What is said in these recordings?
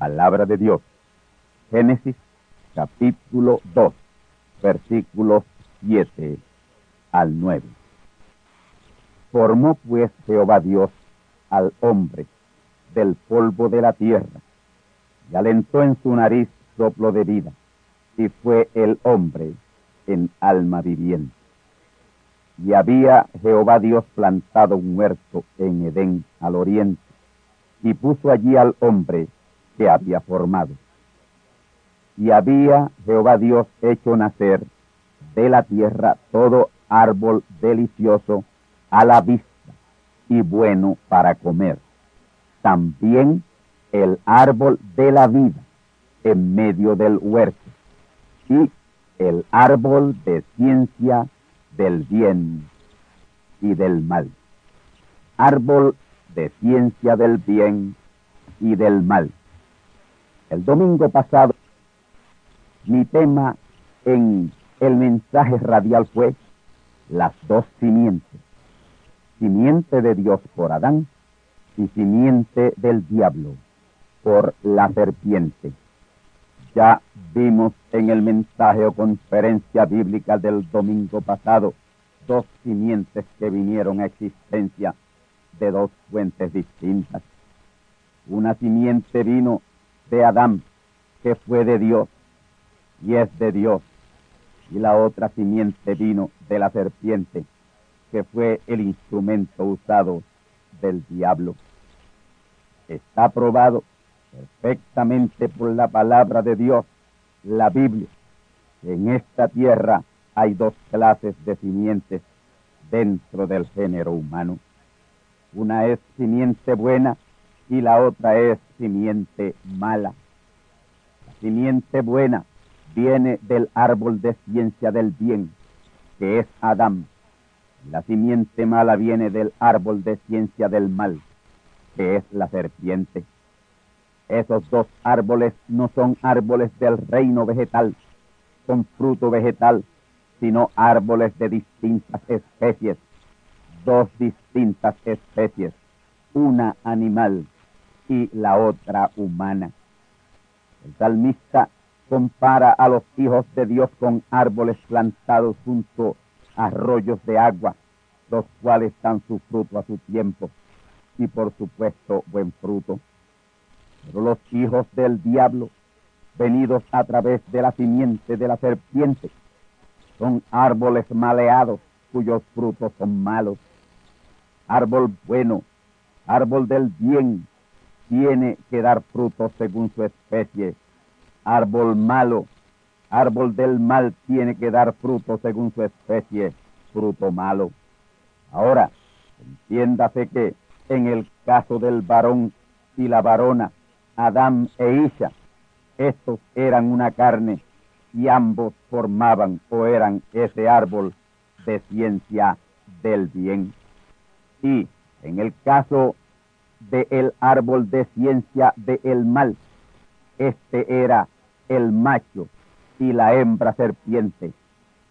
Palabra de Dios. Génesis capítulo 2, versículos 7 al 9. Formó pues Jehová Dios al hombre del polvo de la tierra y alentó en su nariz soplo de vida y fue el hombre en alma viviente. Y había Jehová Dios plantado un huerto en Edén al oriente, y puso allí al hombre había formado. Y había Jehová Dios hecho nacer de la tierra todo árbol delicioso a la vista y bueno para comer. También el árbol de la vida en medio del huerto y el árbol de ciencia del bien y del mal. Árbol de ciencia del bien y del mal. El domingo pasado, mi tema en el mensaje radial fue las dos simientes. Simiente de Dios por Adán y simiente del diablo por la serpiente. Ya vimos en el mensaje o conferencia bíblica del domingo pasado dos simientes que vinieron a existencia de dos fuentes distintas. Una simiente vino de Adán, que fue de Dios y es de Dios, y la otra simiente vino de la serpiente, que fue el instrumento usado del diablo. Está probado perfectamente por la palabra de Dios, la Biblia. En esta tierra hay dos clases de simientes dentro del género humano. Una es simiente buena y la otra es simiente mala. La simiente buena viene del árbol de ciencia del bien, que es Adán. La simiente mala viene del árbol de ciencia del mal, que es la serpiente. Esos dos árboles no son árboles del reino vegetal, con fruto vegetal, sino árboles de distintas especies, dos distintas especies, una animal y la otra humana. El salmista compara a los hijos de Dios con árboles plantados junto a arroyos de agua, los cuales dan su fruto a su tiempo y por supuesto buen fruto. Pero los hijos del diablo, venidos a través de la simiente de la serpiente, son árboles maleados cuyos frutos son malos. Árbol bueno, árbol del bien, tiene que dar frutos según su especie. Árbol malo, árbol del mal tiene que dar frutos según su especie. fruto malo. Ahora, entiéndase que en el caso del varón y la varona, Adán e Isha, estos eran una carne y ambos formaban o eran ese árbol de ciencia del bien. Y en el caso del árbol de ciencia del mal, este era el macho y la hembra serpiente,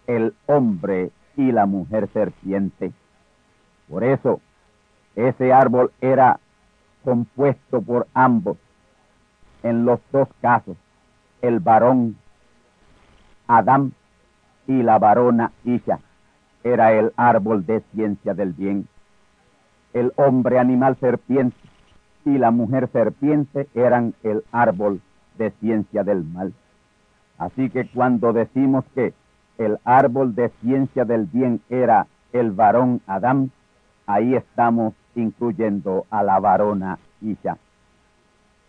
el hombre y la mujer serpiente. Por eso, ese árbol era compuesto por ambos. En los dos casos, el varón Adán y la varona Isha era el árbol de ciencia del bien. El hombre animal serpiente y la mujer serpiente eran el árbol de ciencia del mal. Así que cuando decimos que el árbol de ciencia del bien era el varón Adán, ahí estamos incluyendo a la varona Isha.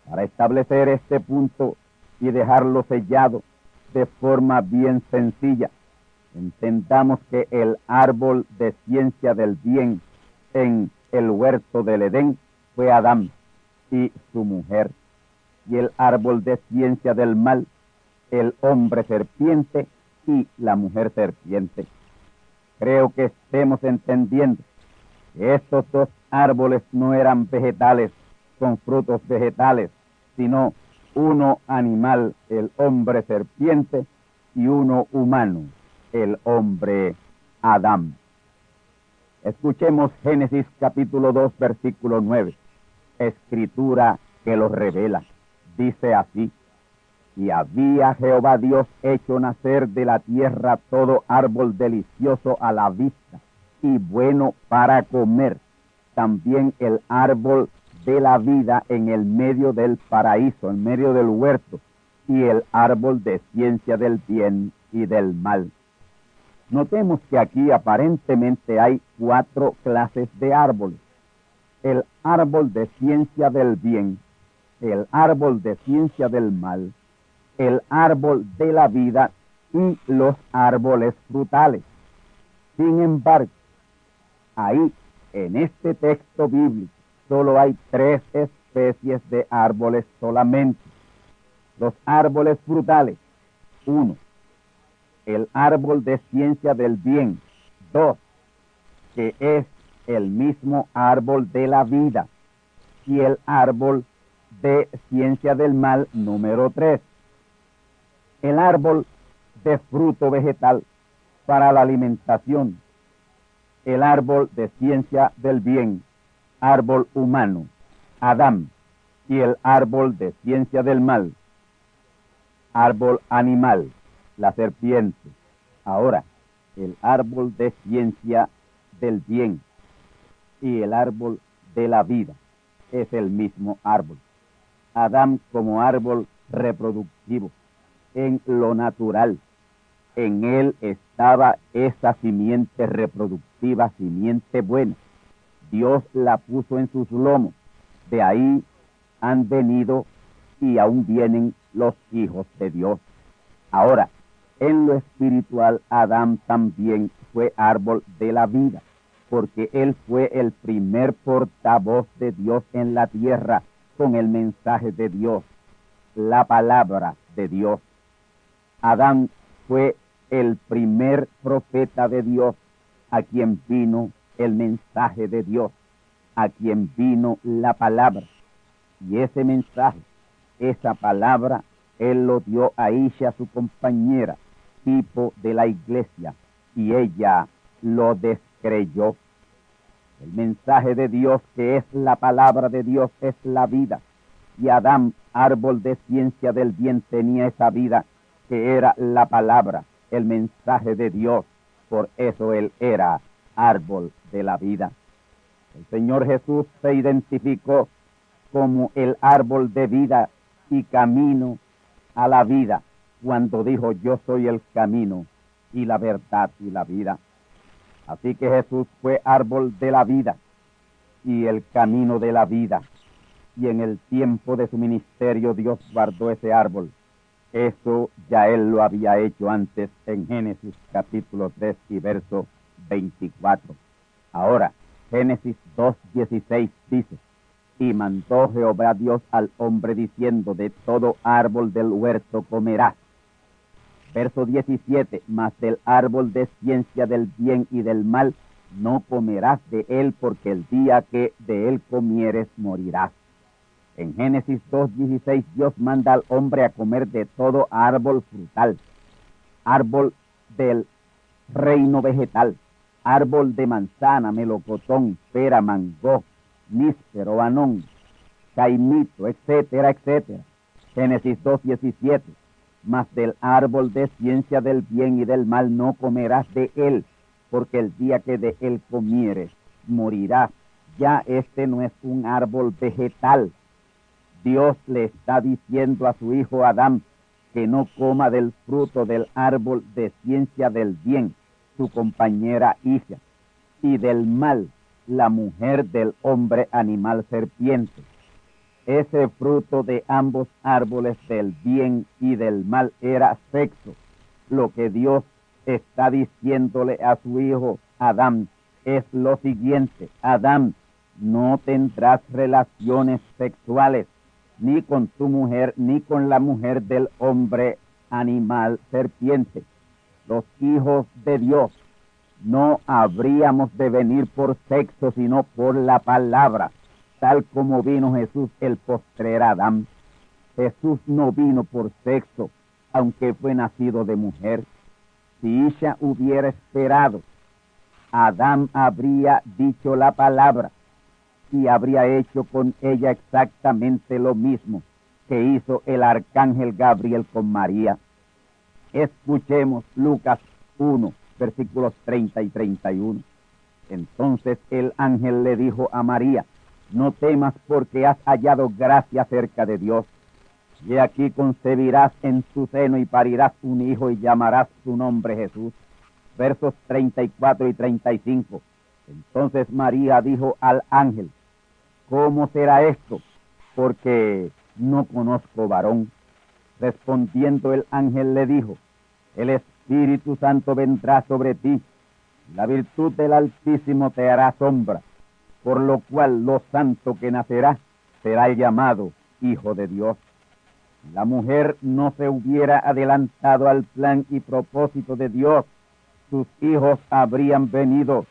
Para establecer este punto y dejarlo sellado de forma bien sencilla, entendamos que el árbol de ciencia del bien en el huerto del Edén fue Adán y su mujer, y el árbol de ciencia del mal el hombre serpiente y la mujer serpiente. Creo que estemos entendiendo que estos dos árboles no eran vegetales con frutos vegetales, sino uno animal, el hombre serpiente, y uno humano, el hombre Adán. Escuchemos Génesis capítulo 2, versículo 9, escritura que lo revela. Dice así, y había Jehová Dios hecho nacer de la tierra todo árbol delicioso a la vista y bueno para comer, también el árbol de la vida en el medio del paraíso, en medio del huerto, y el árbol de ciencia del bien y del mal. Notemos que aquí aparentemente hay cuatro clases de árboles. El árbol de ciencia del bien, el árbol de ciencia del mal, el árbol de la vida y los árboles frutales. Sin embargo, ahí, en este texto bíblico, solo hay tres especies de árboles solamente. Los árboles frutales. Uno, el árbol de ciencia del bien. Dos, que es el mismo árbol de la vida. Y el árbol de ciencia del mal número tres el árbol de fruto vegetal para la alimentación, el árbol de ciencia del bien, árbol humano, Adán, y el árbol de ciencia del mal, árbol animal, la serpiente. Ahora, el árbol de ciencia del bien y el árbol de la vida es el mismo árbol. Adán como árbol reproductivo en lo natural. En él estaba esa simiente reproductiva, simiente buena. Dios la puso en sus lomos. De ahí han venido y aún vienen los hijos de Dios. Ahora, en lo espiritual, Adán también fue árbol de la vida, porque él fue el primer portavoz de Dios en la tierra con el mensaje de Dios, la palabra de Dios. Adán fue el primer profeta de Dios a quien vino el mensaje de Dios, a quien vino la palabra. Y ese mensaje, esa palabra, él lo dio a Isha, su compañera, tipo de la iglesia, y ella lo descreyó. El mensaje de Dios, que es la palabra de Dios, es la vida. Y Adán, árbol de ciencia del bien, tenía esa vida que era la palabra, el mensaje de Dios. Por eso él era árbol de la vida. El Señor Jesús se identificó como el árbol de vida y camino a la vida cuando dijo yo soy el camino y la verdad y la vida. Así que Jesús fue árbol de la vida y el camino de la vida. Y en el tiempo de su ministerio Dios guardó ese árbol eso ya él lo había hecho antes en Génesis capítulo 3 y verso 24. Ahora, Génesis 2.16 dice, y mandó Jehová Dios al hombre diciendo, de todo árbol del huerto comerás. Verso 17, mas del árbol de ciencia del bien y del mal no comerás de él, porque el día que de él comieres morirás. En Génesis 2.16 Dios manda al hombre a comer de todo árbol frutal, árbol del reino vegetal, árbol de manzana, melocotón, pera, mango, níspero, banón, caimito, etcétera, etcétera. Génesis 2.17 Mas del árbol de ciencia del bien y del mal no comerás de él, porque el día que de él comieres, morirás. Ya este no es un árbol vegetal, Dios le está diciendo a su hijo Adán que no coma del fruto del árbol de ciencia del bien, su compañera hija, y del mal, la mujer del hombre animal serpiente. Ese fruto de ambos árboles del bien y del mal era sexo. Lo que Dios está diciéndole a su hijo Adán es lo siguiente, Adán, no tendrás relaciones sexuales ni con tu mujer, ni con la mujer del hombre, animal, serpiente. Los hijos de Dios no habríamos de venir por sexo, sino por la palabra, tal como vino Jesús el postrer Adán. Jesús no vino por sexo, aunque fue nacido de mujer. Si ella hubiera esperado, Adán habría dicho la palabra y habría hecho con ella exactamente lo mismo que hizo el arcángel Gabriel con María. Escuchemos Lucas 1, versículos 30 y 31. Entonces el ángel le dijo a María, no temas porque has hallado gracia cerca de Dios. Y aquí concebirás en tu seno y parirás un hijo y llamarás su nombre Jesús. Versos 34 y 35. Entonces María dijo al ángel, ¿cómo será esto? Porque no conozco varón. Respondiendo el ángel le dijo, el Espíritu Santo vendrá sobre ti, la virtud del Altísimo te hará sombra, por lo cual lo santo que nacerá será llamado Hijo de Dios. La mujer no se hubiera adelantado al plan y propósito de Dios, sus hijos habrían venido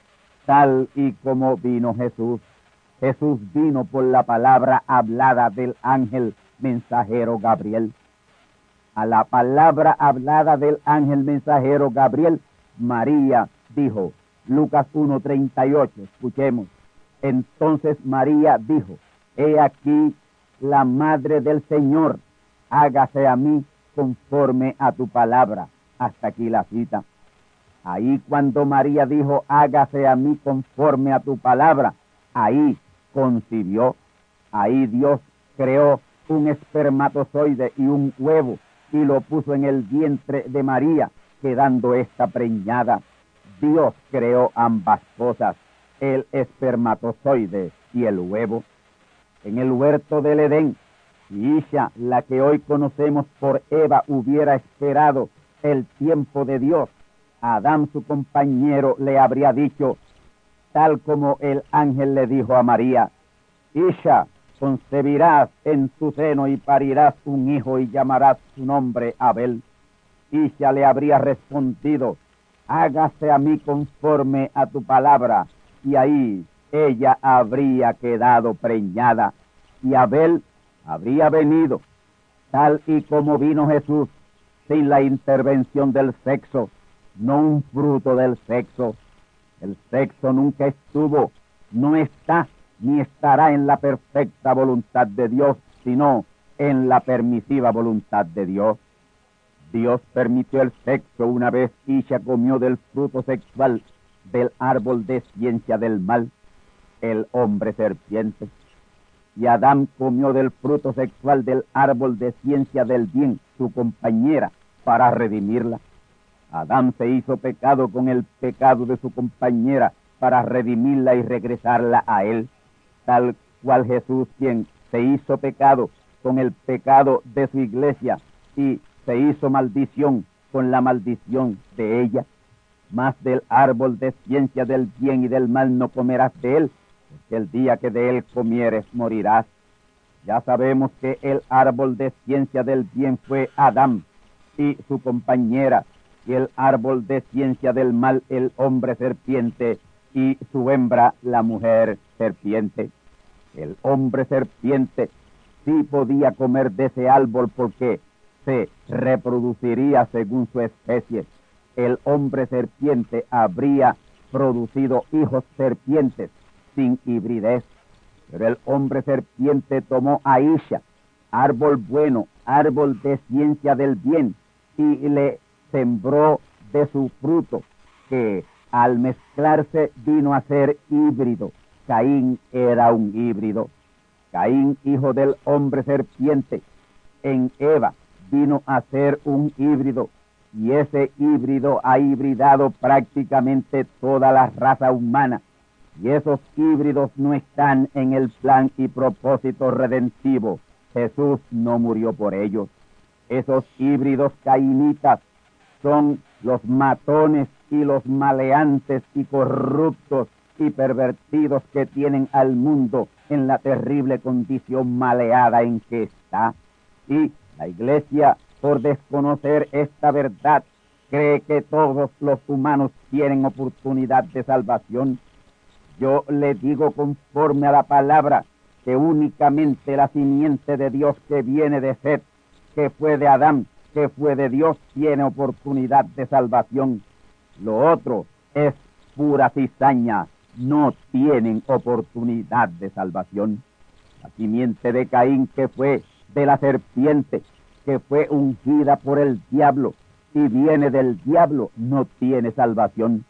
tal y como vino Jesús. Jesús vino por la palabra hablada del ángel mensajero Gabriel. A la palabra hablada del ángel mensajero Gabriel, María dijo, Lucas 1.38, escuchemos. Entonces María dijo, he aquí la madre del Señor, hágase a mí conforme a tu palabra. Hasta aquí la cita. Ahí cuando María dijo, hágase a mí conforme a tu palabra, ahí concibió. Ahí Dios creó un espermatozoide y un huevo y lo puso en el vientre de María, quedando esta preñada. Dios creó ambas cosas, el espermatozoide y el huevo. En el huerto del Edén, si Isha, la que hoy conocemos por Eva, hubiera esperado el tiempo de Dios, Adán, su compañero, le habría dicho, tal como el ángel le dijo a María, Isha, concebirás en tu seno y parirás un hijo y llamarás su nombre Abel. Isha le habría respondido, hágase a mí conforme a tu palabra, y ahí ella habría quedado preñada, y Abel habría venido, tal y como vino Jesús, sin la intervención del sexo, no un fruto del sexo, el sexo nunca estuvo, no está ni estará en la perfecta voluntad de Dios, sino en la permisiva voluntad de Dios. Dios permitió el sexo una vez Isha comió del fruto sexual del árbol de ciencia del mal, el hombre serpiente. Y Adán comió del fruto sexual del árbol de ciencia del bien, su compañera, para redimirla. Adán se hizo pecado con el pecado de su compañera para redimirla y regresarla a él, tal cual Jesús quien se hizo pecado con el pecado de su iglesia y se hizo maldición con la maldición de ella. Mas del árbol de ciencia del bien y del mal no comerás de él, porque el día que de él comieres morirás. Ya sabemos que el árbol de ciencia del bien fue Adán y su compañera, y el árbol de ciencia del mal el hombre serpiente y su hembra la mujer serpiente. El hombre serpiente sí podía comer de ese árbol porque se reproduciría según su especie. El hombre serpiente habría producido hijos serpientes sin hibridez. Pero el hombre serpiente tomó a Isha, árbol bueno, árbol de ciencia del bien, y le sembró de su fruto, que al mezclarse vino a ser híbrido. Caín era un híbrido. Caín, hijo del hombre serpiente, en Eva vino a ser un híbrido. Y ese híbrido ha hibridado prácticamente toda la raza humana. Y esos híbridos no están en el plan y propósito redentivo. Jesús no murió por ellos. Esos híbridos cainitas son los matones y los maleantes y corruptos y pervertidos que tienen al mundo en la terrible condición maleada en que está. Y la iglesia, por desconocer esta verdad, cree que todos los humanos tienen oportunidad de salvación. Yo le digo conforme a la palabra que únicamente la simiente de Dios que viene de Seth, que fue de Adán, que fue de Dios, tiene oportunidad de salvación. Lo otro es pura cizaña, no tienen oportunidad de salvación. La simiente de Caín que fue de la serpiente, que fue ungida por el diablo, y viene del diablo, no tiene salvación.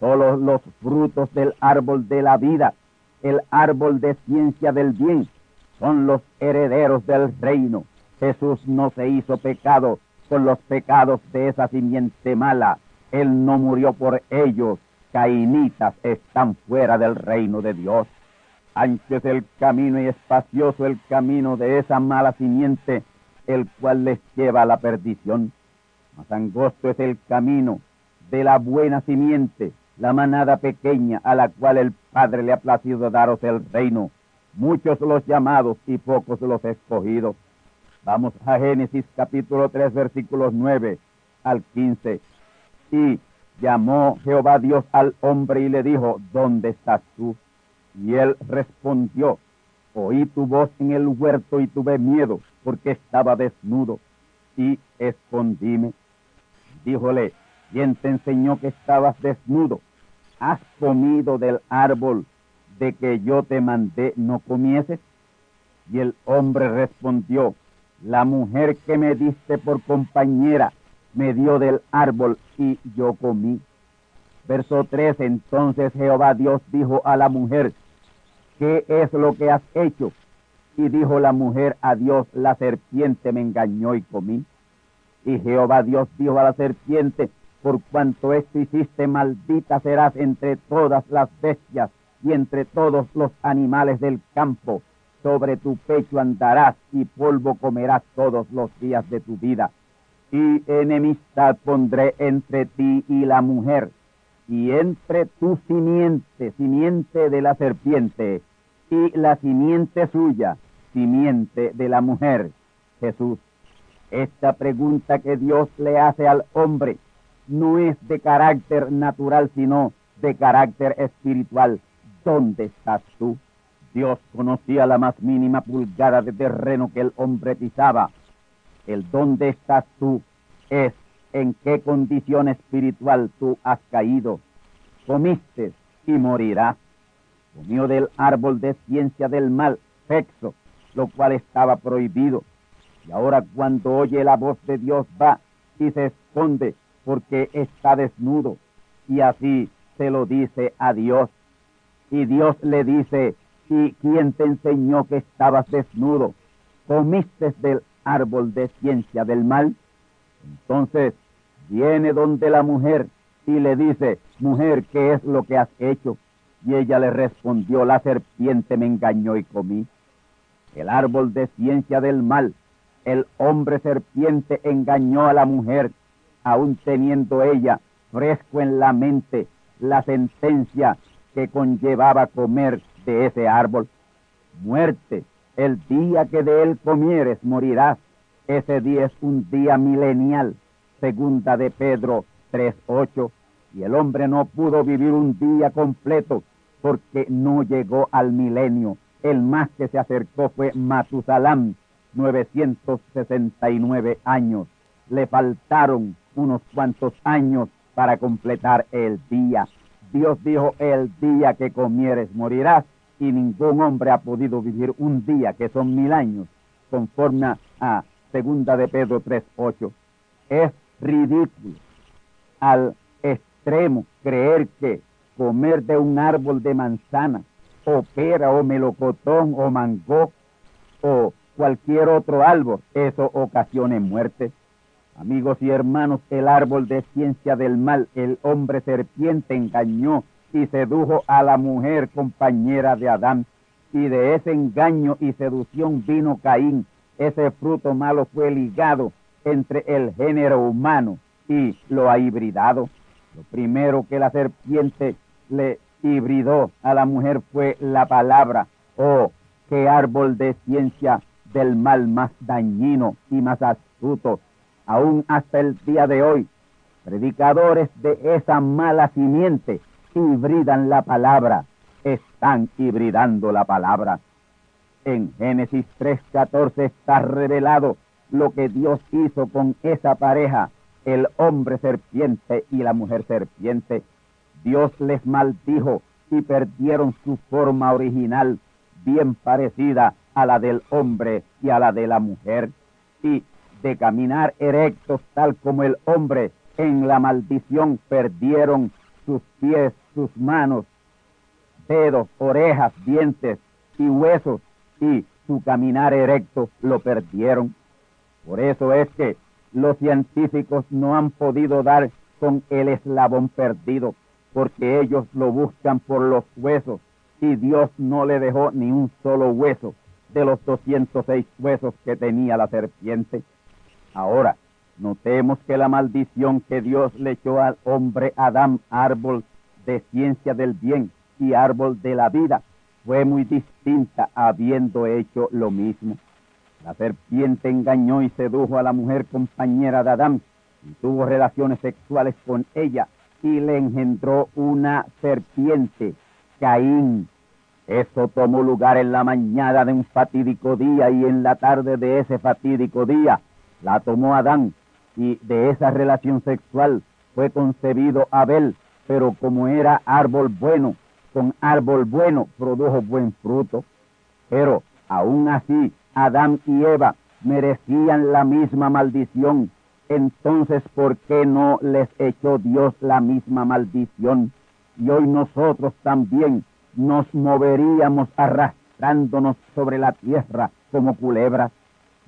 Solo los frutos del árbol de la vida, el árbol de ciencia del bien, son los herederos del reino. Jesús no se hizo pecado con los pecados de esa simiente mala. Él no murió por ellos. Cainitas están fuera del reino de Dios. Ancho es el camino y espacioso el camino de esa mala simiente, el cual les lleva a la perdición. Más angosto es el camino de la buena simiente, la manada pequeña a la cual el Padre le ha placido daros el reino. Muchos los llamados y pocos los escogidos. Vamos a Génesis capítulo 3 versículos 9 al 15. Y llamó Jehová Dios al hombre y le dijo, ¿dónde estás tú? Y él respondió, oí tu voz en el huerto y tuve miedo porque estaba desnudo y escondíme. Díjole, ¿quién te enseñó que estabas desnudo? ¿Has comido del árbol de que yo te mandé no comieses? Y el hombre respondió, la mujer que me diste por compañera me dio del árbol y yo comí. Verso 3, entonces Jehová Dios dijo a la mujer, ¿qué es lo que has hecho? Y dijo la mujer a Dios, la serpiente me engañó y comí. Y Jehová Dios dijo a la serpiente, por cuanto esto hiciste, maldita serás entre todas las bestias y entre todos los animales del campo sobre tu pecho andarás y polvo comerás todos los días de tu vida. Y enemistad pondré entre ti y la mujer, y entre tu simiente, simiente de la serpiente, y la simiente suya, simiente de la mujer. Jesús, esta pregunta que Dios le hace al hombre no es de carácter natural, sino de carácter espiritual. ¿Dónde estás tú? Dios conocía la más mínima pulgada de terreno que el hombre pisaba. El dónde estás tú es en qué condición espiritual tú has caído. Comiste y morirás. Comió del árbol de ciencia del mal, sexo, lo cual estaba prohibido. Y ahora cuando oye la voz de Dios va y se esconde porque está desnudo. Y así se lo dice a Dios. Y Dios le dice, ¿Y quién te enseñó que estabas desnudo? ¿Comiste del árbol de ciencia del mal? Entonces viene donde la mujer y le dice, mujer, ¿qué es lo que has hecho? Y ella le respondió, la serpiente me engañó y comí. El árbol de ciencia del mal, el hombre serpiente engañó a la mujer, aun teniendo ella fresco en la mente la sentencia que conllevaba comer de ese árbol. Muerte, el día que de él comieres morirás. Ese día es un día milenial, segunda de Pedro 3.8, y el hombre no pudo vivir un día completo porque no llegó al milenio. El más que se acercó fue Matusalán, 969 años. Le faltaron unos cuantos años para completar el día. Dios dijo, el día que comieres morirás, y ningún hombre ha podido vivir un día, que son mil años, conforme a segunda de Pedro 3.8. Es ridículo al extremo creer que comer de un árbol de manzana, o pera, o melocotón, o mango, o cualquier otro árbol, eso ocasione muerte. Amigos y hermanos, el árbol de ciencia del mal, el hombre serpiente engañó y sedujo a la mujer compañera de Adán. Y de ese engaño y seducción vino Caín. Ese fruto malo fue ligado entre el género humano y lo ha hibridado. Lo primero que la serpiente le hibridó a la mujer fue la palabra. Oh, qué árbol de ciencia del mal más dañino y más astuto aún hasta el día de hoy, predicadores de esa mala simiente hibridan la palabra, están hibridando la palabra. En Génesis 3:14 está revelado lo que Dios hizo con esa pareja, el hombre serpiente y la mujer serpiente. Dios les maldijo y perdieron su forma original, bien parecida a la del hombre y a la de la mujer. Y de caminar erectos tal como el hombre en la maldición perdieron sus pies, sus manos, dedos, orejas, dientes y huesos y su caminar erecto lo perdieron. Por eso es que los científicos no han podido dar con el eslabón perdido, porque ellos lo buscan por los huesos y Dios no le dejó ni un solo hueso de los 206 huesos que tenía la serpiente. Ahora, notemos que la maldición que Dios le echó al hombre Adán, árbol de ciencia del bien y árbol de la vida, fue muy distinta habiendo hecho lo mismo. La serpiente engañó y sedujo a la mujer compañera de Adán y tuvo relaciones sexuales con ella y le engendró una serpiente, Caín. Eso tomó lugar en la mañana de un fatídico día y en la tarde de ese fatídico día la tomó Adán y de esa relación sexual fue concebido Abel, pero como era árbol bueno, con árbol bueno produjo buen fruto. Pero aún así Adán y Eva merecían la misma maldición. Entonces, ¿por qué no les echó Dios la misma maldición? Y hoy nosotros también nos moveríamos arrastrándonos sobre la tierra como culebras.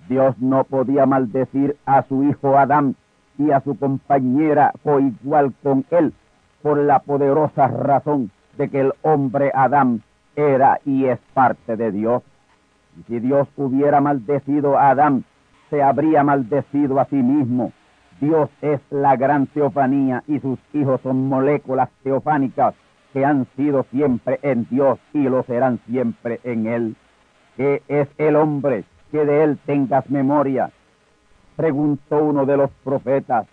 Dios no podía maldecir a su hijo Adán y a su compañera o igual con él por la poderosa razón de que el hombre Adán era y es parte de Dios. Y si Dios hubiera maldecido a Adán, se habría maldecido a sí mismo. Dios es la gran teofanía y sus hijos son moléculas teofánicas que han sido siempre en Dios y lo serán siempre en Él. ¿Qué es el hombre? que de él tengas memoria? Preguntó uno de los profetas.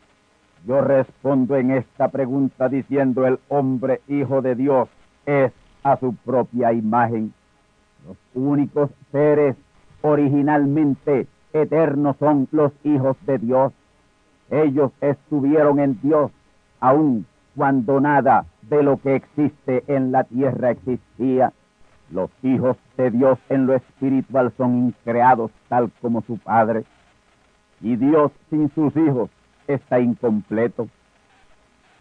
Yo respondo en esta pregunta diciendo el hombre hijo de Dios es a su propia imagen. Los únicos seres originalmente eternos son los hijos de Dios. Ellos estuvieron en Dios aun cuando nada de lo que existe en la tierra existía. Los hijos de Dios en lo espiritual son increados tal como su Padre. Y Dios sin sus hijos está incompleto.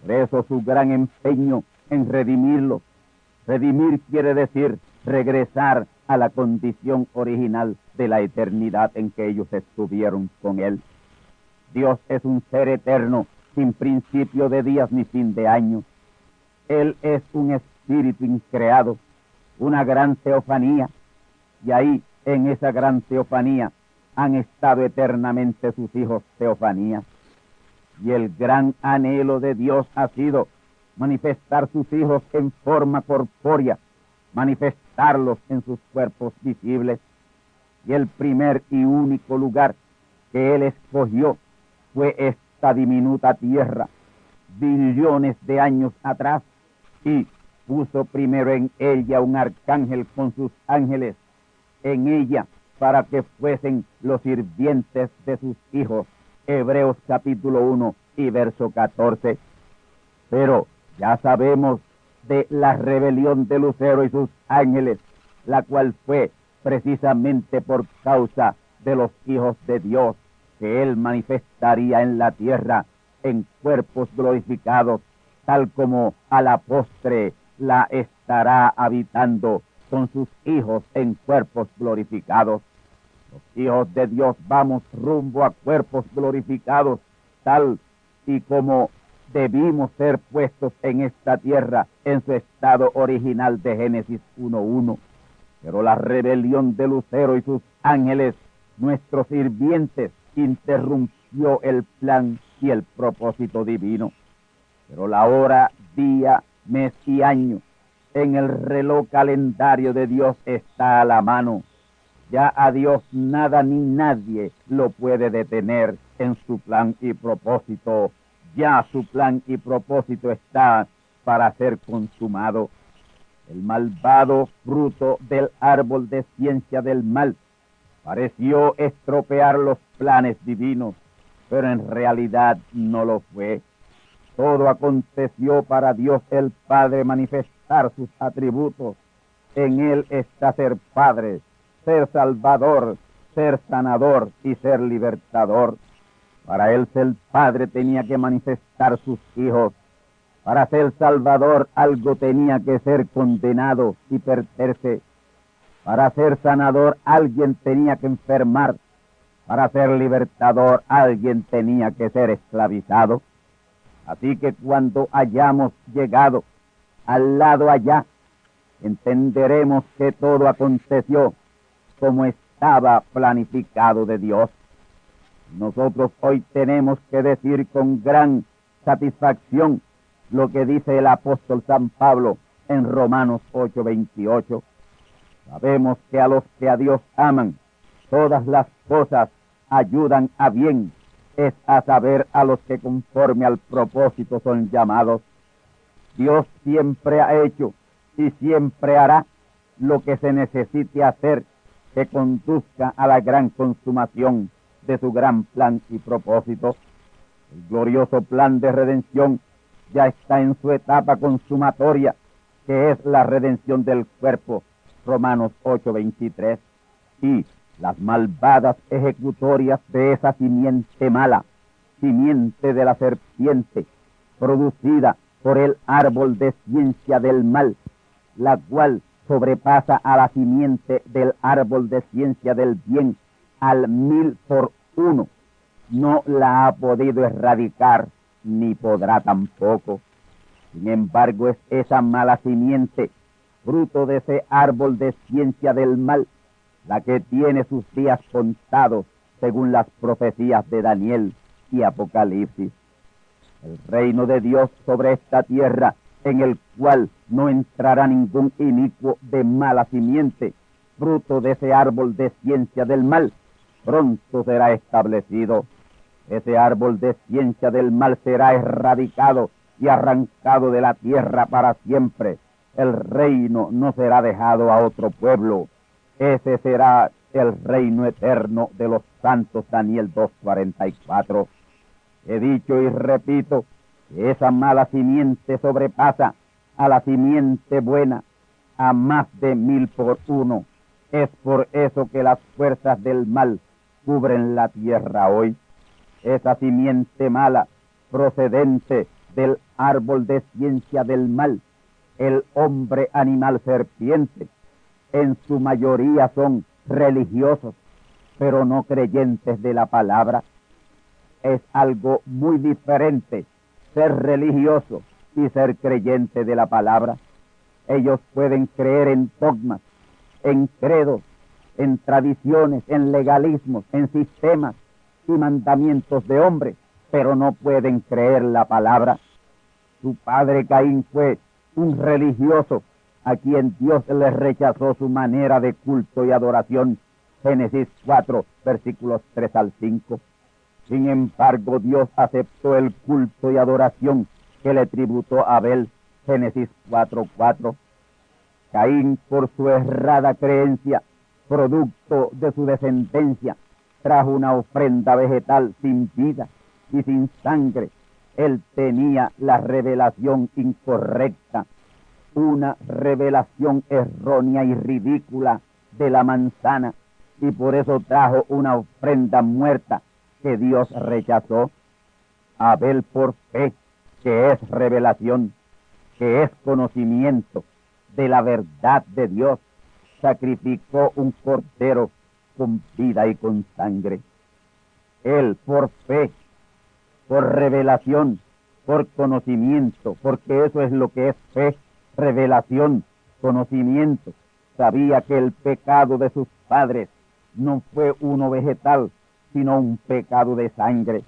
Por eso su gran empeño en redimirlos. Redimir quiere decir regresar a la condición original de la eternidad en que ellos estuvieron con Él. Dios es un ser eterno, sin principio de días ni fin de años. Él es un espíritu increado una gran teofanía, y ahí en esa gran teofanía han estado eternamente sus hijos teofanías. Y el gran anhelo de Dios ha sido manifestar sus hijos en forma corpórea, en sus cuerpos visibles. Y el primer y único lugar que Él escogió fue esta diminuta tierra, billones de años atrás, y puso primero en ella un arcángel con sus ángeles, en ella para que fuesen los sirvientes de sus hijos. Hebreos capítulo 1 y verso 14. Pero ya sabemos de la rebelión de Lucero y sus ángeles, la cual fue precisamente por causa de los hijos de Dios que él manifestaría en la tierra en cuerpos glorificados, tal como a la postre la estará habitando con sus hijos en cuerpos glorificados. Los hijos de Dios vamos rumbo a cuerpos glorificados, tal y como debimos ser puestos en esta tierra en su estado original de Génesis 1.1. Pero la rebelión de Lucero y sus ángeles, nuestros sirvientes, interrumpió el plan y el propósito divino. Pero la hora, día, mes y año en el reloj calendario de Dios está a la mano. Ya a Dios nada ni nadie lo puede detener en su plan y propósito. Ya su plan y propósito está para ser consumado. El malvado fruto del árbol de ciencia del mal pareció estropear los planes divinos, pero en realidad no lo fue. Todo aconteció para Dios el Padre manifestar sus atributos. En Él está ser Padre, ser Salvador, ser sanador y ser libertador. Para Él ser Padre tenía que manifestar sus hijos. Para ser Salvador algo tenía que ser condenado y perderse. Para ser sanador alguien tenía que enfermar. Para ser libertador alguien tenía que ser esclavizado. Así que cuando hayamos llegado al lado allá, entenderemos que todo aconteció como estaba planificado de Dios. Nosotros hoy tenemos que decir con gran satisfacción lo que dice el apóstol San Pablo en Romanos 8:28. Sabemos que a los que a Dios aman, todas las cosas ayudan a bien es a saber a los que conforme al propósito son llamados. Dios siempre ha hecho y siempre hará lo que se necesite hacer que conduzca a la gran consumación de su gran plan y propósito. El glorioso plan de redención ya está en su etapa consumatoria, que es la redención del cuerpo, Romanos 8:23. Y las malvadas ejecutorias de esa simiente mala, simiente de la serpiente, producida por el árbol de ciencia del mal, la cual sobrepasa a la simiente del árbol de ciencia del bien al mil por uno, no la ha podido erradicar ni podrá tampoco. Sin embargo, es esa mala simiente, fruto de ese árbol de ciencia del mal, la que tiene sus días contados según las profecías de Daniel y Apocalipsis. El reino de Dios sobre esta tierra, en el cual no entrará ningún inicuo de mala simiente, fruto de ese árbol de ciencia del mal, pronto será establecido. Ese árbol de ciencia del mal será erradicado y arrancado de la tierra para siempre. El reino no será dejado a otro pueblo, ese será el reino eterno de los santos. Daniel 2.44. He dicho y repito que esa mala simiente sobrepasa a la simiente buena a más de mil por uno. Es por eso que las fuerzas del mal cubren la tierra hoy. Esa simiente mala procedente del árbol de ciencia del mal, el hombre animal serpiente, en su mayoría son religiosos, pero no creyentes de la palabra. Es algo muy diferente ser religioso y ser creyente de la palabra. Ellos pueden creer en dogmas, en credos, en tradiciones, en legalismos, en sistemas y mandamientos de hombres, pero no pueden creer la palabra. Su padre Caín fue un religioso a quien Dios le rechazó su manera de culto y adoración. Génesis 4, versículos 3 al 5. Sin embargo, Dios aceptó el culto y adoración que le tributó a Abel. Génesis 4, 4. Caín, por su errada creencia, producto de su descendencia, trajo una ofrenda vegetal sin vida y sin sangre. Él tenía la revelación incorrecta, una revelación errónea y ridícula de la manzana, y por eso trajo una ofrenda muerta que Dios rechazó. Abel por fe, que es revelación, que es conocimiento de la verdad de Dios, sacrificó un cordero con vida y con sangre. Él por fe, por revelación, por conocimiento, porque eso es lo que es fe, revelación, conocimiento. Sabía que el pecado de sus padres no fue uno vegetal, sino un pecado de sangre.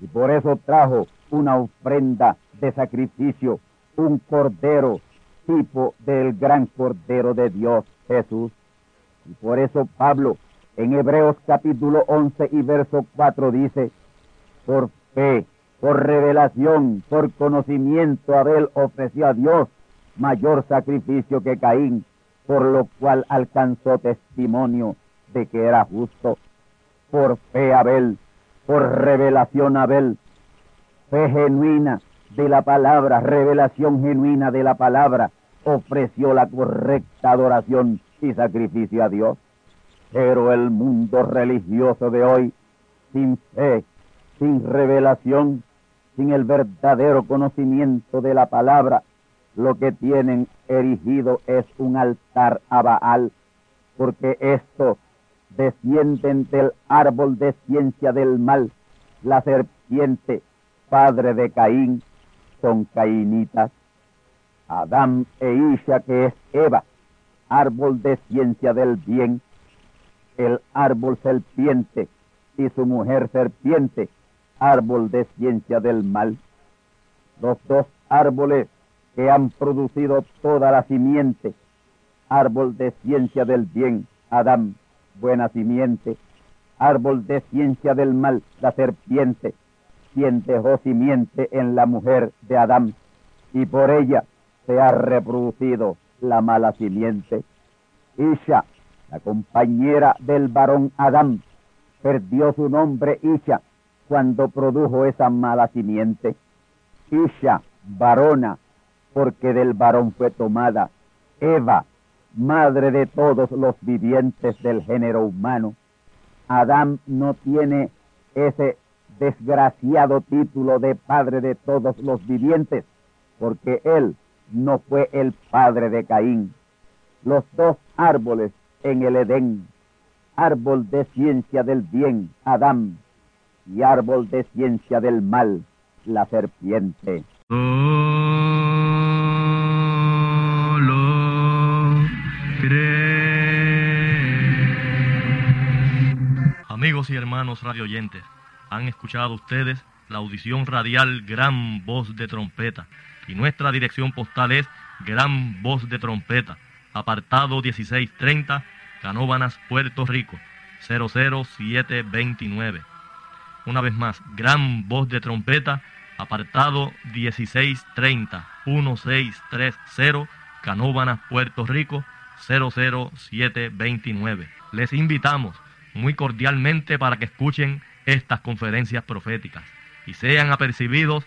Y por eso trajo una ofrenda de sacrificio, un cordero, tipo del gran cordero de Dios, Jesús. Y por eso Pablo en Hebreos capítulo 11 y verso 4 dice, por fe, por revelación, por conocimiento, Abel ofreció a Dios mayor sacrificio que Caín, por lo cual alcanzó testimonio de que era justo. Por fe Abel, por revelación Abel, fe genuina de la palabra, revelación genuina de la palabra, ofreció la correcta adoración y sacrificio a Dios. Pero el mundo religioso de hoy, sin fe, sin revelación, sin el verdadero conocimiento de la palabra, lo que tienen erigido es un altar a Baal, porque esto descienden del árbol de ciencia del mal, la serpiente, padre de Caín, son cainitas. Adán e Isha, que es Eva, árbol de ciencia del bien, el árbol serpiente y su mujer serpiente, árbol de ciencia del mal. Los dos árboles que han producido toda la simiente, árbol de ciencia del bien, Adán, buena simiente, árbol de ciencia del mal, la serpiente, quien dejó simiente en la mujer de Adán, y por ella se ha reproducido la mala simiente. Isha, la compañera del varón Adán, perdió su nombre Isha cuando produjo esa mala simiente. Isha, varona, porque del varón fue tomada. Eva, madre de todos los vivientes del género humano. Adán no tiene ese desgraciado título de padre de todos los vivientes, porque él no fue el padre de Caín. Los dos árboles en el Edén, árbol de ciencia del bien, Adán, y árbol de ciencia del mal, la serpiente. Amigos y hermanos radioyentes, han escuchado ustedes la audición radial Gran Voz de Trompeta y nuestra dirección postal es Gran Voz de Trompeta, apartado 1630 Canóbanas, Puerto Rico, 00729. Una vez más, gran voz de trompeta, apartado 1630 1630 Canóbanas, Puerto Rico, 00729. Les invitamos muy cordialmente para que escuchen estas conferencias proféticas y sean apercibidos